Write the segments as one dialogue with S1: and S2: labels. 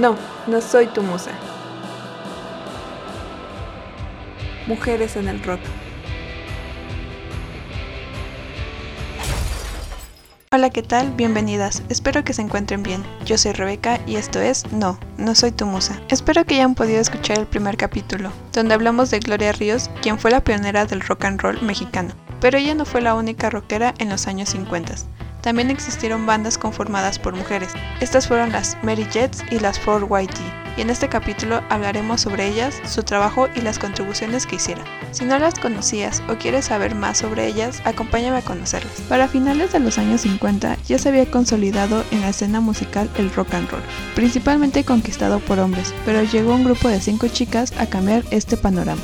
S1: No, no soy tu musa. Mujeres en el rock. Hola, ¿qué tal? Bienvenidas. Espero que se encuentren bien. Yo soy Rebeca y esto es No, no soy tu musa. Espero que hayan podido escuchar el primer capítulo, donde hablamos de Gloria Ríos, quien fue la pionera del rock and roll mexicano. Pero ella no fue la única rockera en los años 50. También existieron bandas conformadas por mujeres. Estas fueron las Mary Jets y las 4YT y en este capítulo hablaremos sobre ellas, su trabajo y las contribuciones que hicieron. Si no las conocías o quieres saber más sobre ellas, acompáñame a conocerlas. Para finales de los años 50 ya se había consolidado en la escena musical el rock and roll, principalmente conquistado por hombres, pero llegó un grupo de cinco chicas a cambiar este panorama.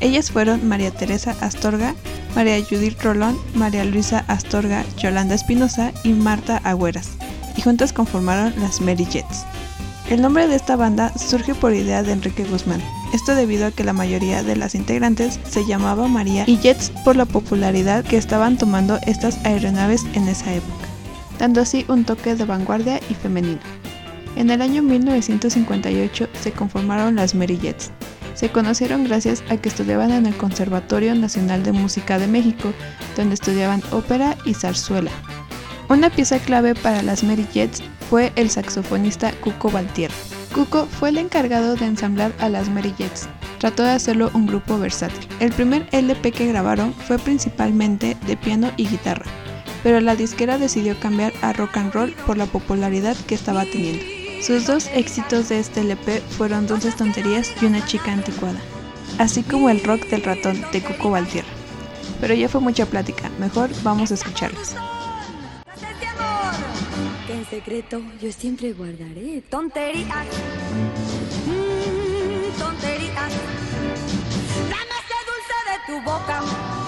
S1: Ellas fueron María Teresa Astorga, María Judith Rolón, María Luisa Astorga, Yolanda Espinosa y Marta Agüeras, y juntas conformaron las Mary Jets. El nombre de esta banda surge por idea de Enrique Guzmán. Esto debido a que la mayoría de las integrantes se llamaba María y Jets por la popularidad que estaban tomando estas aeronaves en esa época, dando así un toque de vanguardia y femenino. En el año 1958 se conformaron las Mary Jets. Se conocieron gracias a que estudiaban en el Conservatorio Nacional de Música de México, donde estudiaban ópera y zarzuela. Una pieza clave para las Mary Jets fue el saxofonista Cuco Valtierra. Cuco fue el encargado de ensamblar a las Mary Jets. Trató de hacerlo un grupo versátil. El primer LP que grabaron fue principalmente de piano y guitarra, pero la disquera decidió cambiar a rock and roll por la popularidad que estaba teniendo. Sus dos éxitos de este LP fueron Dulces Tonterías y Una Chica Anticuada, así como el rock del ratón de Cuco Valtierra. Pero ya fue mucha plática, mejor vamos a escucharlas
S2: secreto yo siempre guardaré. Dame ese dulce de tu boca.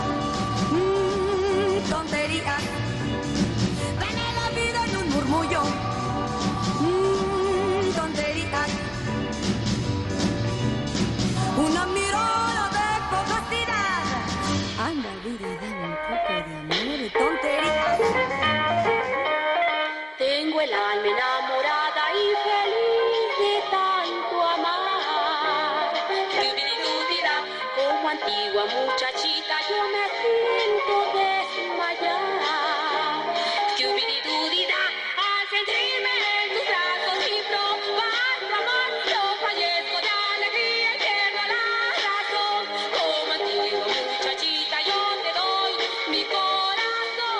S3: Antigua muchachita yo me siento desmayar. Al sentirme en tus brazos y probar tu amor, yo fallezco de alegría y pierdo la razón. Como antigua muchachita yo te doy mi corazón.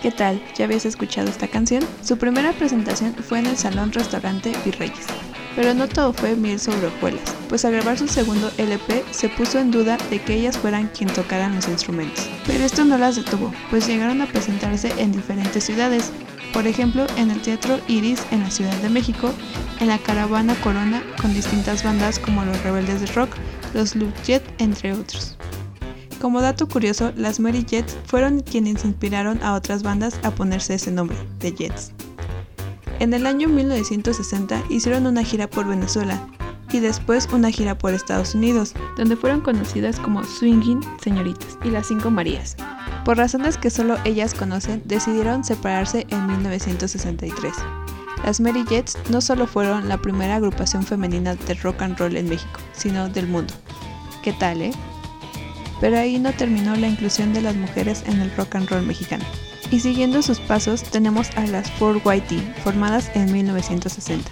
S1: ¿Qué tal? ¿Ya habías escuchado esta canción? Su primera presentación fue en el Salón Restaurante Virreyes. Pero no todo fue miel sobre hojuelas, pues al grabar su segundo LP se puso en duda de que ellas fueran quien tocaran los instrumentos. Pero esto no las detuvo, pues llegaron a presentarse en diferentes ciudades, por ejemplo en el Teatro Iris en la Ciudad de México, en la Caravana Corona con distintas bandas como los Rebeldes de Rock, los Loop Jet, entre otros. Como dato curioso, las Mary Jets fueron quienes inspiraron a otras bandas a ponerse ese nombre, The Jets. En el año 1960 hicieron una gira por Venezuela y después una gira por Estados Unidos, donde fueron conocidas como Swinging Señoritas y las Cinco Marías. Por razones que solo ellas conocen, decidieron separarse en 1963. Las Mary Jets no solo fueron la primera agrupación femenina de rock and roll en México, sino del mundo. ¿Qué tal, eh? pero ahí no terminó la inclusión de las mujeres en el rock and roll mexicano. Y siguiendo sus pasos tenemos a las 4YT, formadas en 1960.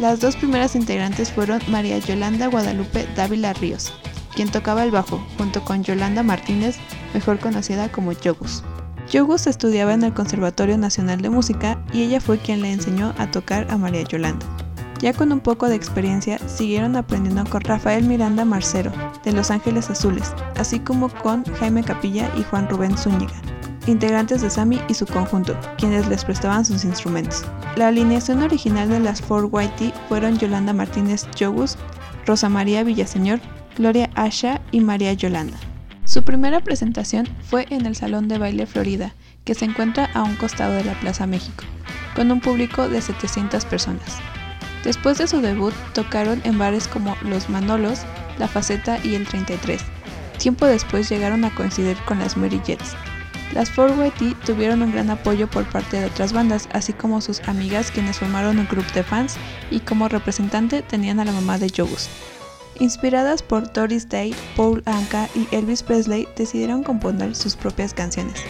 S1: Las dos primeras integrantes fueron María Yolanda Guadalupe Dávila Ríos, quien tocaba el bajo, junto con Yolanda Martínez, mejor conocida como Yogus. Yogus estudiaba en el Conservatorio Nacional de Música y ella fue quien le enseñó a tocar a María Yolanda. Ya con un poco de experiencia, siguieron aprendiendo con Rafael Miranda Marcero, de Los Ángeles Azules, así como con Jaime Capilla y Juan Rubén Zúñiga, integrantes de Sami y su conjunto, quienes les prestaban sus instrumentos. La alineación original de las 4YT fueron Yolanda Martínez Yogus, Rosa María Villaseñor, Gloria Asha y María Yolanda. Su primera presentación fue en el Salón de Baile Florida, que se encuentra a un costado de la Plaza México, con un público de 700 personas. Después de su debut, tocaron en bares como Los Manolos, La Faceta y el 33. Tiempo después llegaron a coincidir con las Mary Jets. Las 4YT tuvieron un gran apoyo por parte de otras bandas, así como sus amigas quienes formaron un grupo de fans y como representante tenían a la mamá de Jogus. Inspiradas por Doris Day, Paul Anka y Elvis Presley, decidieron componer sus propias canciones.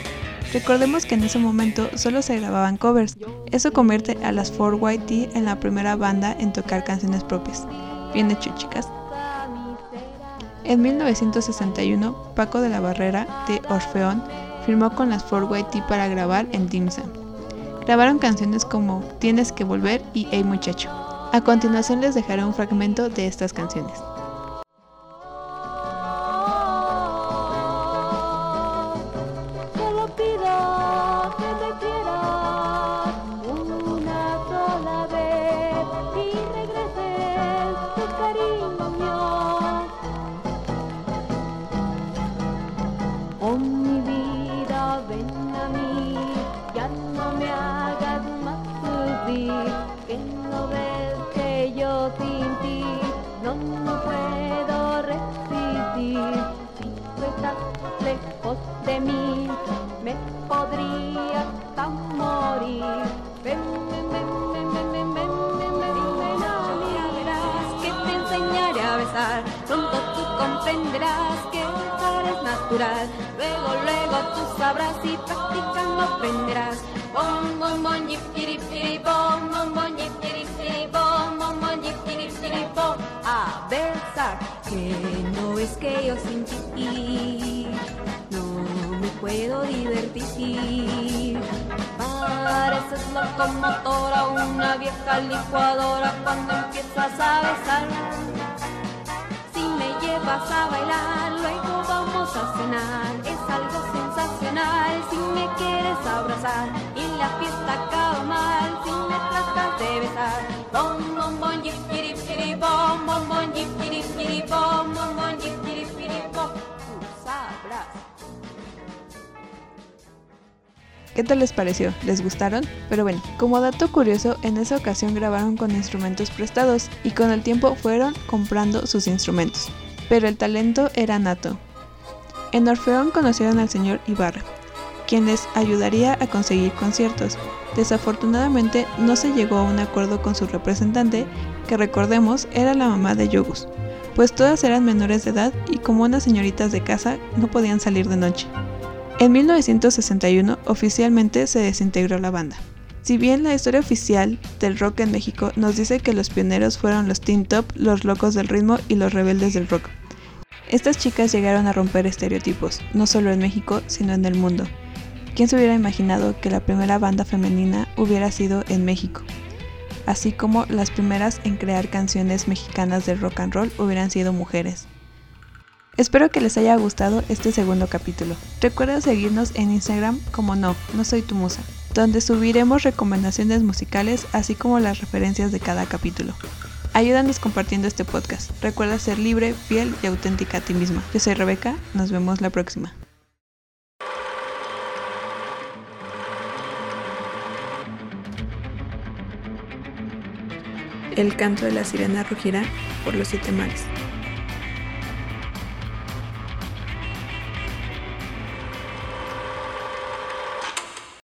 S1: Recordemos que en ese momento solo se grababan covers, eso convierte a las 4YT en la primera banda en tocar canciones propias. Bien hecho chicas. En 1961, Paco de la Barrera, de Orfeón, firmó con las 4YT para grabar en Dimsum. Grabaron canciones como Tienes que volver y Hey muchacho. A continuación les dejaré un fragmento de estas canciones.
S2: No ves que yo sin ti no, no puedo resistir. Si tú estás lejos de mí, me podría hasta morir. Ven, ven, ven, ven, ven, ven, ven, ven, ven, ven a verás que te enseñaré a besar. Pronto tú comprenderás que besar es natural. Luego, luego tú sabrás y practicando aprenderás. Bom, bom, bom, yip, yip, yip, bom, bom, bom, divertir. Pareces locomotora, una vieja licuadora cuando empiezas a besar. Si me llevas a bailar, luego vamos a cenar. Es algo sensacional si me quieres abrazar. Y la fiesta acaba mal si me tratas de besar. Bom, bom, bom, yip, yirip, bom, bom,
S1: ¿Qué tal les pareció? ¿Les gustaron? Pero bueno, como dato curioso, en esa ocasión grabaron con instrumentos prestados y con el tiempo fueron comprando sus instrumentos. Pero el talento era nato. En Orfeón conocieron al señor Ibarra, quien les ayudaría a conseguir conciertos. Desafortunadamente no se llegó a un acuerdo con su representante, que recordemos era la mamá de Yogus, pues todas eran menores de edad y como unas señoritas de casa no podían salir de noche. En 1961 oficialmente se desintegró la banda. Si bien la historia oficial del rock en México nos dice que los pioneros fueron los Teen Top, los locos del ritmo y los rebeldes del rock. Estas chicas llegaron a romper estereotipos, no solo en México, sino en el mundo. ¿Quién se hubiera imaginado que la primera banda femenina hubiera sido en México? Así como las primeras en crear canciones mexicanas de rock and roll hubieran sido mujeres. Espero que les haya gustado este segundo capítulo. Recuerda seguirnos en Instagram como no, no soy tu musa, donde subiremos recomendaciones musicales así como las referencias de cada capítulo. Ayúdanos compartiendo este podcast. Recuerda ser libre, fiel y auténtica a ti misma. Yo soy Rebeca, nos vemos la próxima. El canto de la sirena rugirá por los siete mares.